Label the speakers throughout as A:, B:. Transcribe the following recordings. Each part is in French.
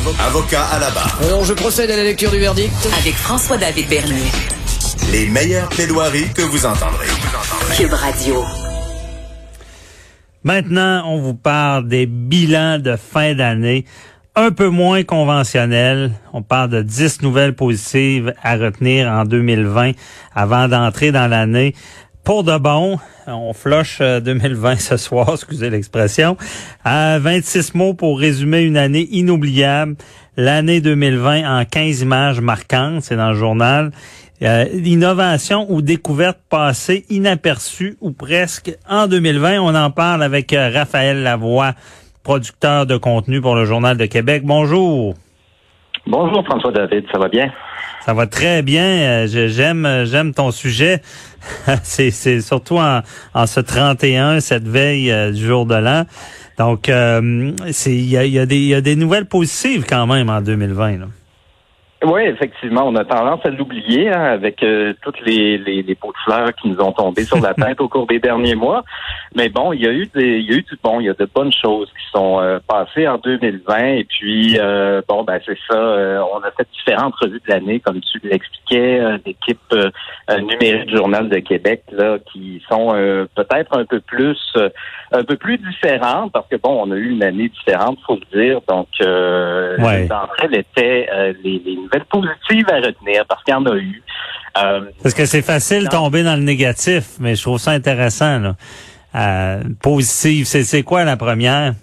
A: Avocat à la barre.
B: Alors, je procède à la lecture du verdict.
C: avec François-David Bernier.
A: Les meilleures plaidoiries que vous entendrez.
C: Cube Radio.
D: Maintenant, on vous parle des bilans de fin d'année un peu moins conventionnels. On parle de 10 nouvelles positives à retenir en 2020 avant d'entrer dans l'année. Pour de bon, on floche euh, 2020 ce soir, excusez l'expression. À 26 mots pour résumer une année inoubliable. L'année 2020 en 15 images marquantes, c'est dans le journal. Euh, innovation ou découverte passée inaperçue ou presque en 2020. On en parle avec euh, Raphaël Lavoie, producteur de contenu pour le Journal de Québec. Bonjour.
E: Bonjour François David, ça va bien?
D: Ça va très bien. Euh, J'aime euh, j'aime ton sujet. c'est surtout en, en ce 31, cette veille euh, du jour de l'an. Donc, euh, c'est il y a, y, a y a des nouvelles positives quand même en 2020. Là.
E: Oui, effectivement, on a tendance à l'oublier hein, avec euh, toutes les, les, les pots de fleurs qui nous ont tombé sur la tête au cours des derniers mois. Mais bon, il y a eu des, il y a eu du bon, il y a de bonnes choses qui sont euh, passées en 2020. Et puis euh, bon, ben c'est ça. euh, on a fait différentes revues de l'année, comme tu l'expliquais, euh, d'équipes euh, euh, numériques du Journal de Québec là, qui sont euh, peut-être un peu plus euh, un peu plus différentes parce que bon, on a eu une année différente, faut le dire. Donc euh,
D: Ouais.
E: euh, les, les nouvelles positives à retenir parce qu'il y en a eu. Euh,
D: Parce que c'est facile de tomber dans le négatif, mais je trouve ça intéressant. Là. Euh, positive, c'est c'est quoi la première?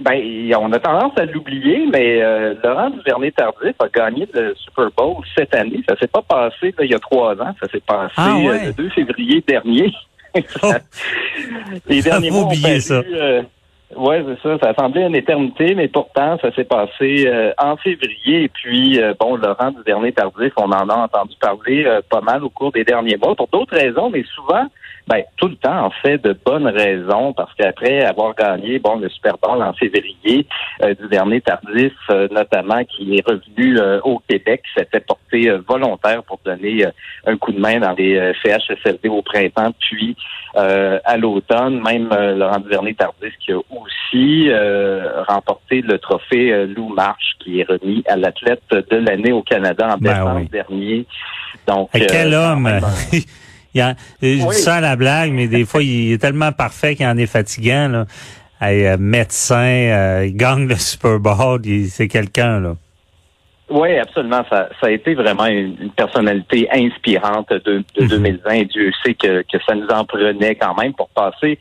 E: Ben, on a tendance à l'oublier, mais euh, Laurent Duvernay-Tardif a gagné le Super Bowl cette année. Ça s'est pas passé là, il y a trois ans. Ça s'est passé
D: Ah ouais?
E: euh, le 2 février dernier.
D: Oh.
E: Les derniers mois
D: oublié
E: paru,
D: ça.
E: euh, ouais, c'est ça. Ça a semblé une éternité, mais pourtant, ça s'est passé euh, en février. Et puis, euh, bon, Laurent Duvernay-Tardif, on en a entendu parler euh, pas mal au cours des derniers mois pour d'autres raisons, mais souvent, ben, tout le temps, en fait, de bonnes raisons, parce qu'après avoir gagné, bon, le Super Bowl en février, euh, Duvernay-Tardif, euh, notamment, qui est revenu euh, au Québec, s'était porté volontaire pour donner un coup de main dans les CHSLD au printemps, puis euh, à l'automne, même euh, Laurent Duvernay-Tardif qui a aussi euh, remporté le trophée euh, Lou March, qui est remis à l'athlète de l'année au Canada en
D: Ben
E: décembre
D: oui.
E: dernier. Donc, euh,
D: quel homme!
E: même,
D: il a, je dis
E: Oui.
D: ça à la blague, mais des fois, il est tellement parfait qu'il en est fatigant. Là. Hey, médecin, euh, il gagne le Super Bowl, c'est quelqu'un. là.
E: Oui, absolument. Ça, ça a été vraiment une, une personnalité inspirante de, de
D: Mhm.
E: 2020. Et Dieu sait que, que ça nous en prenait quand même pour passer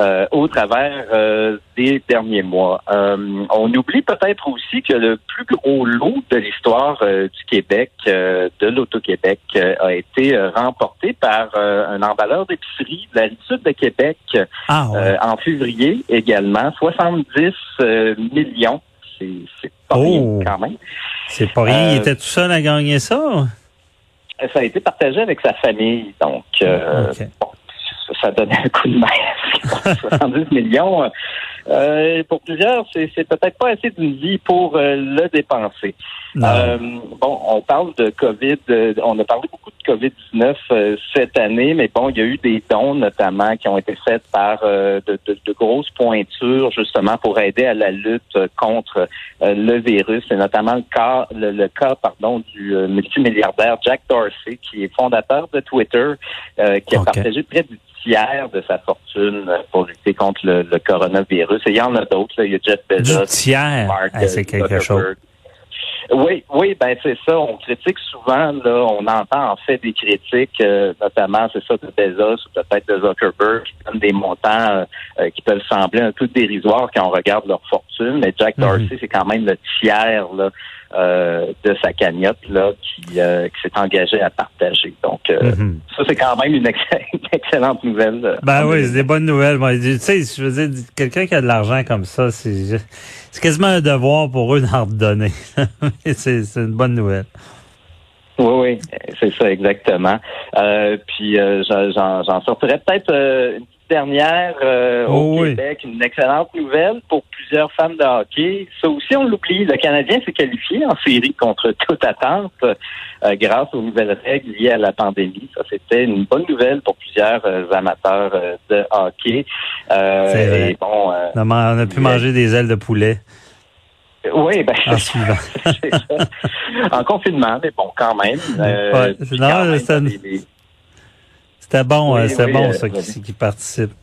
E: euh, au travers euh, des derniers mois. Euh, on oublie peut-être aussi que le plus gros lot de l'histoire euh, du Québec, euh, de l'Auto-Québec, euh, a été remporté par euh, un emballeur d'épicerie de la rive sud de Québec
D: Ah ouais.
E: euh, en février également. 70 euh, millions. C'est pas
D: Oh.
E: rien quand même.
D: c'est pas rien, il
E: euh,
D: était tout seul à gagner ça.
E: Ça a été partagé avec sa famille, donc euh, bon, ça donnait un coup de main. 70 millions, euh, pour plusieurs, c'est peut-être pas assez d'une vie pour euh, le dépenser. Euh, bon, on parle de COVID, on a parlé beaucoup de COVID-19 euh, cette année, mais bon, il y a eu des dons notamment qui ont été faits par de, de- de grosses pointures justement pour aider à la lutte contre le virus. C'est notamment le cas, le, le cas pardon, du multimilliardaire Jack Dorsey, qui est fondateur de Twitter, qui a partagé près du tiers de sa fortune euh, pour lutter contre le, le coronavirus. Et il y en a d'autres. là. Il y a Jeff Bezos,
D: tiers,
E: Mark
D: Ah, c'est quelque
E: Zuckerberg.
D: chose.
E: Oui, oui, ben c'est ça. On critique souvent, là, on entend en fait des critiques, euh, notamment, c'est ça, de Bezos ou peut-être de Zuckerberg, qui donnent des montants euh, qui peuvent sembler un peu dérisoires quand on regarde leur fortune. Mais Jack
D: Mhm.
E: Dorsey, c'est quand même le tiers là, euh, de sa cagnotte là, qui, euh, qui s'est engagé à partager. Donc, euh,
D: Mhm.
E: ça, c'est quand même une, ex- une excellente nouvelle.
D: Ben
E: en
D: oui, c'est des bonnes nouvelles. Moi, tu sais, je veux dire, quelqu'un qui a de l'argent comme ça, c'est c'est quasiment un devoir pour eux d'en redonner. C'est une bonne nouvelle.
E: Oui, oui, c'est ça exactement. Euh, puis euh, j'en- sortirais peut-être euh, une dernière euh,
D: Oh
E: au
D: oui.
E: Québec, une excellente nouvelle pour plusieurs fans de hockey. Ça aussi, on l'oublie. Le Canadien s'est qualifié en série contre toute attente euh, grâce aux nouvelles règles liées à la pandémie. Ça, c'était une bonne nouvelle pour plusieurs euh, amateurs de hockey.
D: C'est vrai.
E: et bon,
D: On a, pu manger des ailes de poulet
E: oui, ben
D: en
E: ça. En confinement, mais bon, quand même.
D: Ouais,
E: puis
D: non,
E: quand même,
D: c'est une-
E: des- des-
D: C'était bon,
E: Oui,
D: euh,
E: oui,
D: bon
E: euh,
D: ça qui, qui participe.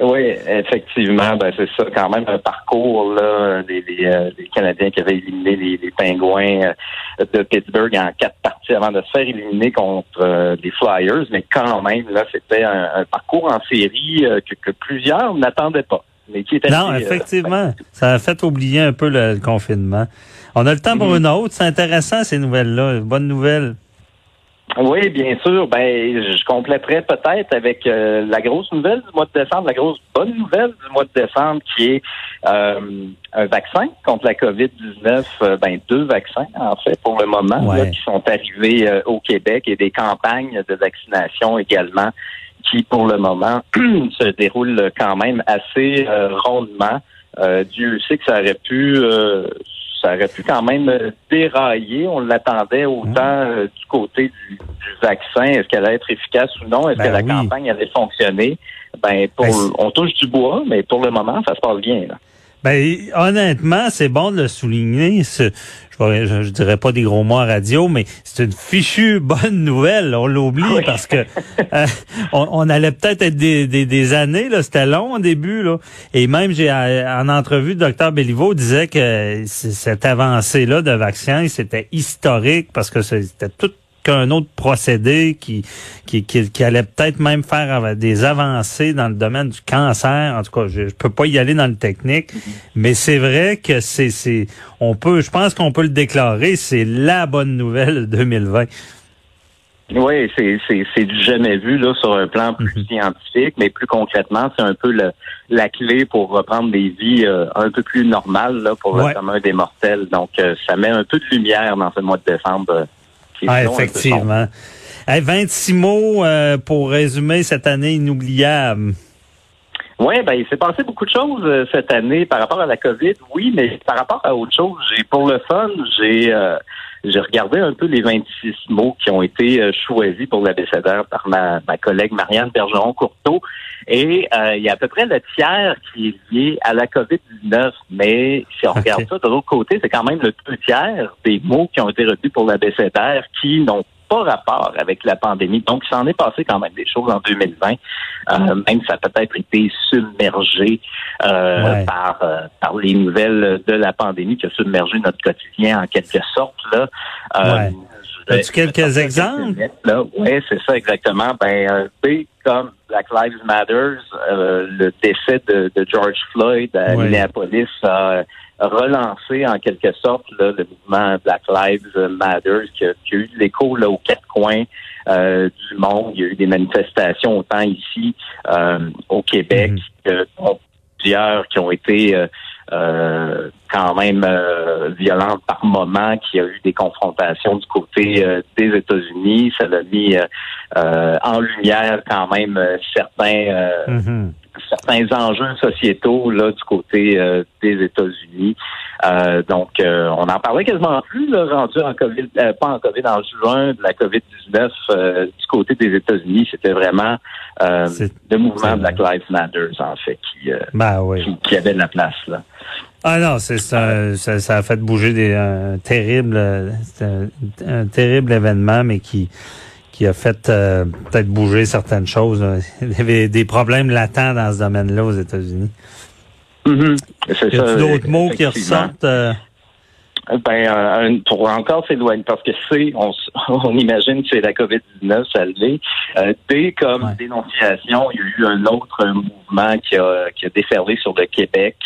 E: Oui, effectivement, ben c'est ça, quand même un parcours là, des, des, euh, des Canadiens qui avaient éliminé les, les Pingouins de Pittsburgh en quatre parties avant de se faire éliminer contre euh, les Flyers, mais quand même là, c'était un, un parcours en série euh, que, que plusieurs n'attendaient pas, mais qui était
D: Non,
E: assez, euh,
D: effectivement, ça a fait oublier un peu le, le confinement. On a le temps pour
E: Mhm.
D: une autre. C'est intéressant ces nouvelles-là. Bonne nouvelle.
E: Oui, bien sûr. Ben, je compléterai peut-être avec euh, la grosse nouvelle du mois de décembre, la grosse bonne nouvelle du mois de décembre, qui est euh, un vaccin contre la COVID-19. euh, ben, deux vaccins, en fait, pour le moment, là, qui sont arrivés euh, au Québec et des campagnes de vaccination également qui, pour le moment, se déroulent quand même assez euh, rondement. Euh, Dieu sait que ça aurait pu euh, ça aurait pu quand même euh, dérailler. On l'attendait autant euh, du côté du, du vaccin. Est-ce qu'elle allait être efficace ou non? Est-ce
D: Ben
E: que la campagne allait fonctionner? Ben, pour,
D: Ben,
E: on touche du bois, mais pour le moment, ça se passe bien. Là.
D: Ben, honnêtement, c'est bon de le souligner. Je, je, je dirais pas des gros mots à radio, mais c'est une fichue bonne nouvelle. On l'oublie
E: Oui.
D: parce que euh, on, on allait peut-être être des, des, des années. là. C'était long au début. Là. Et même, j'ai euh, en entrevue, le docteur Béliveau disait que c- cette avancée-là de vaccin, c'était historique parce que c'était tout qu'un autre procédé qui, qui, qui, qui allait peut-être même faire des avancées dans le domaine du cancer. En tout cas, je, je peux pas y aller dans le technique, mais c'est vrai que c'est, c'est, on peut, je pense qu'on peut le déclarer, c'est la bonne nouvelle de 2020.
E: Oui, c'est, c'est, c'est du jamais vu là sur un plan plus
D: Mhm.
E: scientifique, mais plus concrètement, c'est un peu le- la clé pour reprendre des vies euh, un peu plus normales là, pour
D: Ouais.
E: le commun des mortels. Donc, euh, ça met un peu de lumière dans ce mois de décembre.
D: Ah, effectivement. Hey, 26 mots euh, pour résumer cette année inoubliable.
E: Oui, ben il s'est passé beaucoup de choses euh, cette année par rapport à la COVID, oui, mais par rapport à autre chose, j'ai pour le fun, j'ai euh, j'ai regardé un peu les 26 mots qui ont été euh, choisis pour l'abécédaire par ma, ma collègue Marianne Bergeron-Courteau. Et euh, il y a à peu près le tiers qui est lié à la COVID-19. Mais si on regarde ça de l'autre côté, c'est quand même le deux tiers des mots qui ont été retenus pour l'abécédaire qui n'ont pas rapport avec la pandémie. Donc, il s'en est passé quand même des choses en 2020. Euh, même ça a peut-être été submergé euh,
D: Ouais.
E: par, euh, par les nouvelles de la pandémie qui a submergé notre quotidien en quelque sorte. Là.
D: Ouais.
E: vais-
D: As-tu quelques exemples?
E: Oui, c'est ça exactement. Ben, euh, B comme Black Lives Matter, euh, le décès de, de George Floyd à
D: Ouais.
E: Minneapolis a relancé en quelque sorte là, le mouvement Black Lives Matter qui a, qui a eu de l'écho là, aux quatre coins euh, du monde. Il y a eu des manifestations autant ici euh, au Québec
D: Mhm.
E: que plusieurs qui ont été euh, euh, quand même euh, violentes par moment, qu'il y a eu des confrontations du côté euh, des États-Unis. Ça l'a mis euh, euh, en lumière quand même euh, certains euh,
D: Mhm.
E: certains enjeux sociétaux là du côté euh, des États-Unis. Euh, donc, euh, on en parlait quasiment plus, là, rendu en COVID, euh, pas en COVID, en juin de la COVID-19 euh, du côté des États-Unis. C'était vraiment euh, le mouvement Black Lives Matter, en fait, qui, euh,
D: Ben oui.
E: qui, qui avait de la place. là.
D: Ah non, c'est ça, ça, ça a fait bouger des, un terrible, un, un terrible événement, mais qui qui a fait euh, peut-être bouger certaines choses. Il y avait des problèmes latents dans ce domaine-là aux États-Unis.
E: C'est
D: Y a d'autres mots qui ressortent? euh?
E: Ben, un- pour encore s'éloigner, parce que C, on, on imagine que c'est la COVID-19, ça l'est. Euh, D, comme
D: Ouais.
E: dénonciation, il y a eu un autre mouvement qui a, qui a déferlé sur le Québec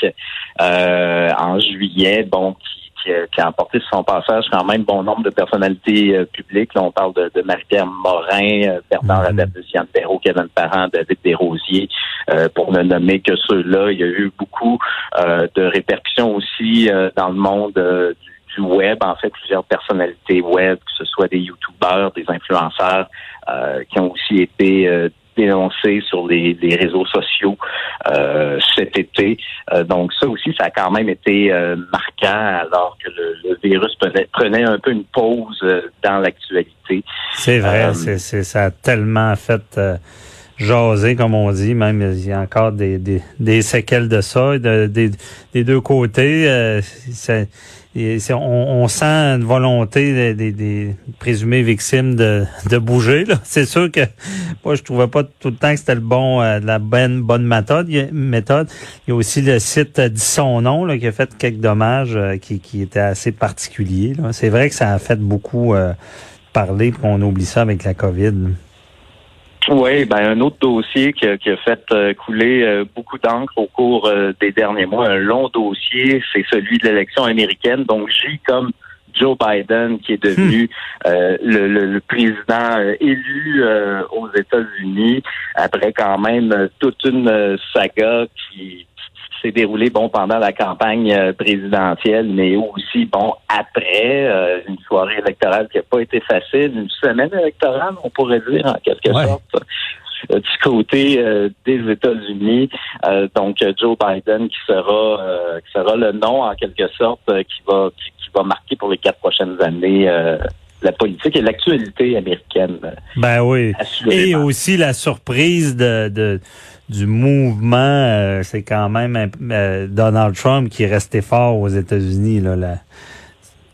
E: euh, en juillet, bon, qui, qui a, qui a emporté sur son passage quand même bon nombre de personnalités euh, publiques. Là, on parle de, de Marie-Pierre Morin, euh, Bernard
D: Mhm.
E: Adab, Luciane Perrault, Kevin Parent, David Desrosiers, euh, pour ne nommer que ceux-là. Il y a eu beaucoup euh, de répercussions aussi euh, dans le monde euh, du, du web, en fait, plusieurs personnalités web, que ce soit des youtubeurs, des influenceurs, euh, qui ont aussi été euh, sur les, les réseaux sociaux euh, cet été. Euh, donc ça aussi, ça a quand même été euh, marquant alors que le, le virus prenait, prenait un peu une pause dans l'actualité.
D: C'est vrai, c'est, ça a tellement fait jaser, comme on dit. Même il y a encore des, des, des séquelles de ça, de, des, des deux côtés. c'est- on, sent une volonté des, des, des victimes de, de bouger. C'est sûr que moi, je trouvais pas tout le temps que c'était le bon, euh, la bonne, bonne méthode. Méthode. Il y a aussi le site euh, dit son nom là, qui a fait quelques dommages euh, qui, qui étaient assez particuliers. C'est vrai que ça a fait beaucoup euh, parler, puis on oublie ça avec la COVID.
E: Oui, ben un autre dossier qui a, qui a fait euh, couler euh, beaucoup d'encre au cours euh, des derniers mois, un long dossier, c'est celui de l'élection américaine. Donc J comme Joe Biden, qui est devenu euh, le, le- le président élu euh, aux États-Unis, après quand même toute une saga qui s'est déroulée bon pendant la campagne euh, présidentielle, mais aussi bon après euh, une soirée électorale qui n'a pas été facile, une semaine électorale, on pourrait dire en quelque
D: Ouais.
E: sorte. euh, du côté euh, des États-Unis, Euh, donc euh, Joe Biden qui sera euh, qui sera le nom en quelque sorte euh, qui va qui, qui va marquer pour les quatre prochaines années euh, la politique et l'actualité américaine.
D: Ben oui. Et aussi la surprise de, de du mouvement, euh, c'est quand même euh, Donald Trump qui est resté fort aux États-Unis, là, la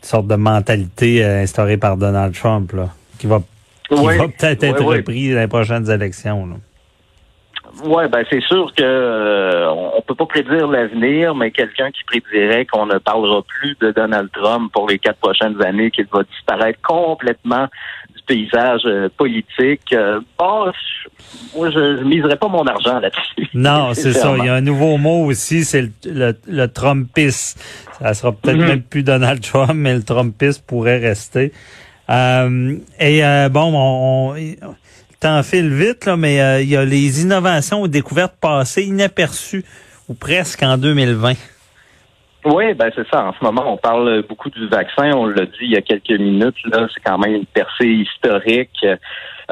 D: sorte de mentalité euh, instaurée par Donald Trump, là, qui va, qui va peut-être être
E: ouais, ouais.
D: repris dans les prochaines élections. Là.
E: Ouais, ben c'est sûr que euh, on peut pas prédire l'avenir, mais quelqu'un qui prédirait qu'on ne parlera plus de Donald Trump pour les quatre prochaines années, qu'il va disparaître complètement du paysage euh, politique, euh, bon, je- moi je, je miserais pas mon argent là-dessus.
D: Non, c'est ça. Il y a un nouveau mot aussi, c'est le, le, le Trumpiste. Ça sera peut-être
E: Mhm.
D: même plus Donald Trump, mais le Trumpiste pourrait rester. Euh, et euh, bon, on, on- temps vite, là, mais euh, il y a les innovations ou découvertes passées inaperçues ou presque en 2020.
E: Oui, ben c'est ça. En ce moment, on parle beaucoup du vaccin. On l'a dit il y a quelques minutes. Là, c'est quand même une percée historique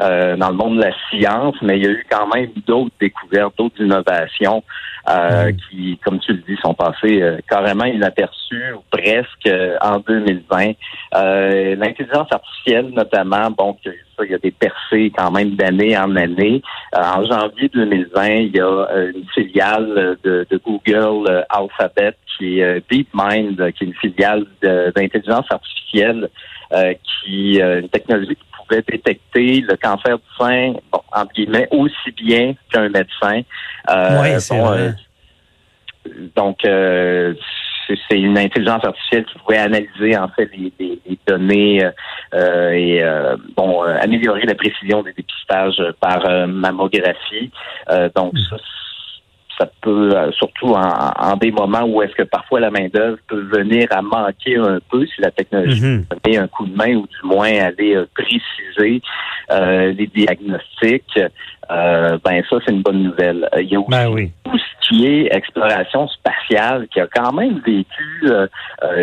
E: euh, dans le monde de la science, mais il y a eu quand même d'autres découvertes, d'autres innovations euh,
D: Mm.
E: qui, comme tu le dis, sont passées euh, carrément inaperçues ou presque euh, en 2020. Euh, L'intelligence artificielle, notamment, bon, que ça, il y a des percées quand même d'année en année. Euh, en janvier 2020, il y a une filiale de, de Google Alphabet qui est euh, DeepMind, qui est une filiale d'intelligence artificielle euh, qui euh, une technologie qui pouvait détecter le cancer du sein, bon, entre guillemets, aussi bien qu'un médecin. Euh,
D: Oui, c'est
E: bon,
D: vrai.
E: euh, donc, euh, c'est une intelligence artificielle qui pouvait analyser en fait les, les- les données euh, et euh, bon euh, améliorer la précision des dépistages par euh, mammographie. Euh, donc ça, ça peut euh, surtout en, en des moments où est-ce que parfois la main d'œuvre peut venir à manquer un peu si la technologie donner un coup de main ou du moins aller euh, préciser euh, les diagnostics. Euh, ben ça c'est une bonne nouvelle. Euh, Il y a aussi
D: Ben oui.
E: tout ce qui est exploration spatiale, qui a quand même vécu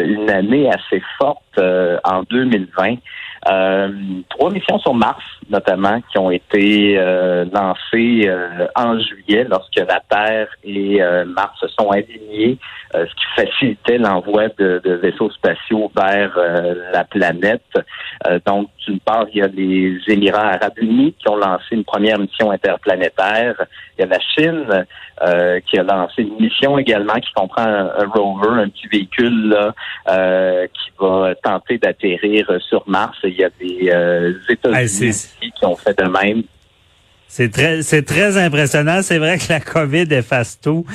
E: une année assez forte euh, en 2020. Euh, trois missions sur Mars, notamment, qui ont été euh, lancées euh, en juillet lorsque la Terre et Mars se sont alignés, ce qui facilitait l'envoi de, de vaisseaux spatiaux vers la planète. Donc, d'une part, il y a les Émirats arabes unis qui ont lancé une première mission interplanétaire. Il y a la Chine euh, qui a lancé une mission également qui comprend un, rover, un petit véhicule là, euh, qui va tenter d'atterrir sur Mars. Il y a des euh, États-Unis qui ont fait de même.
D: C'est très, c'est très impressionnant. C'est vrai que la COVID efface tout.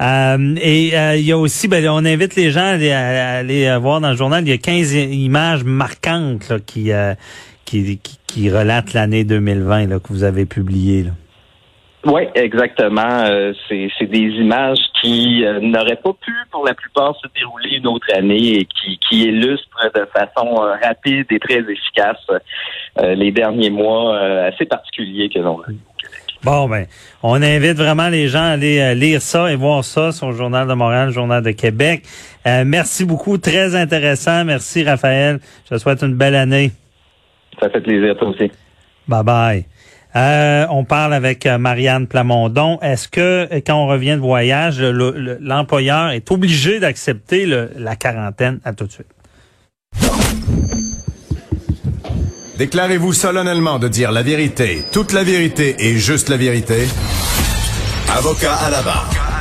D: Euh, et euh, il y a aussi, ben, on invite les gens à aller, à aller voir dans le journal, il y a 15 images marquantes là, qui, qui, qui, qui relatent l'année 2020 là, que vous avez publiées. Là.
E: Oui, exactement. C'est, des images qui euh, n'auraient pas pu, pour la plupart, se dérouler une autre année et qui, qui illustrent de façon euh, rapide et très efficace les derniers mois assez particuliers que l'on a eu
D: Bon, ben, on invite vraiment les gens à aller lire ça et voir ça sur le Journal de Montréal, le Journal de Québec. merci beaucoup, très intéressant. Merci, Raphaël. Je te souhaite une belle année.
E: Ça fait plaisir, toi aussi.
D: Bye bye. Euh, on parle avec euh, Marianne Plamondon. Est-ce que quand on revient de voyage, l'employeur est obligé d'accepter la quarantaine? À tout de suite?
A: Déclarez-vous solennellement de dire la vérité, toute la vérité et juste la vérité. Avocat à la barre.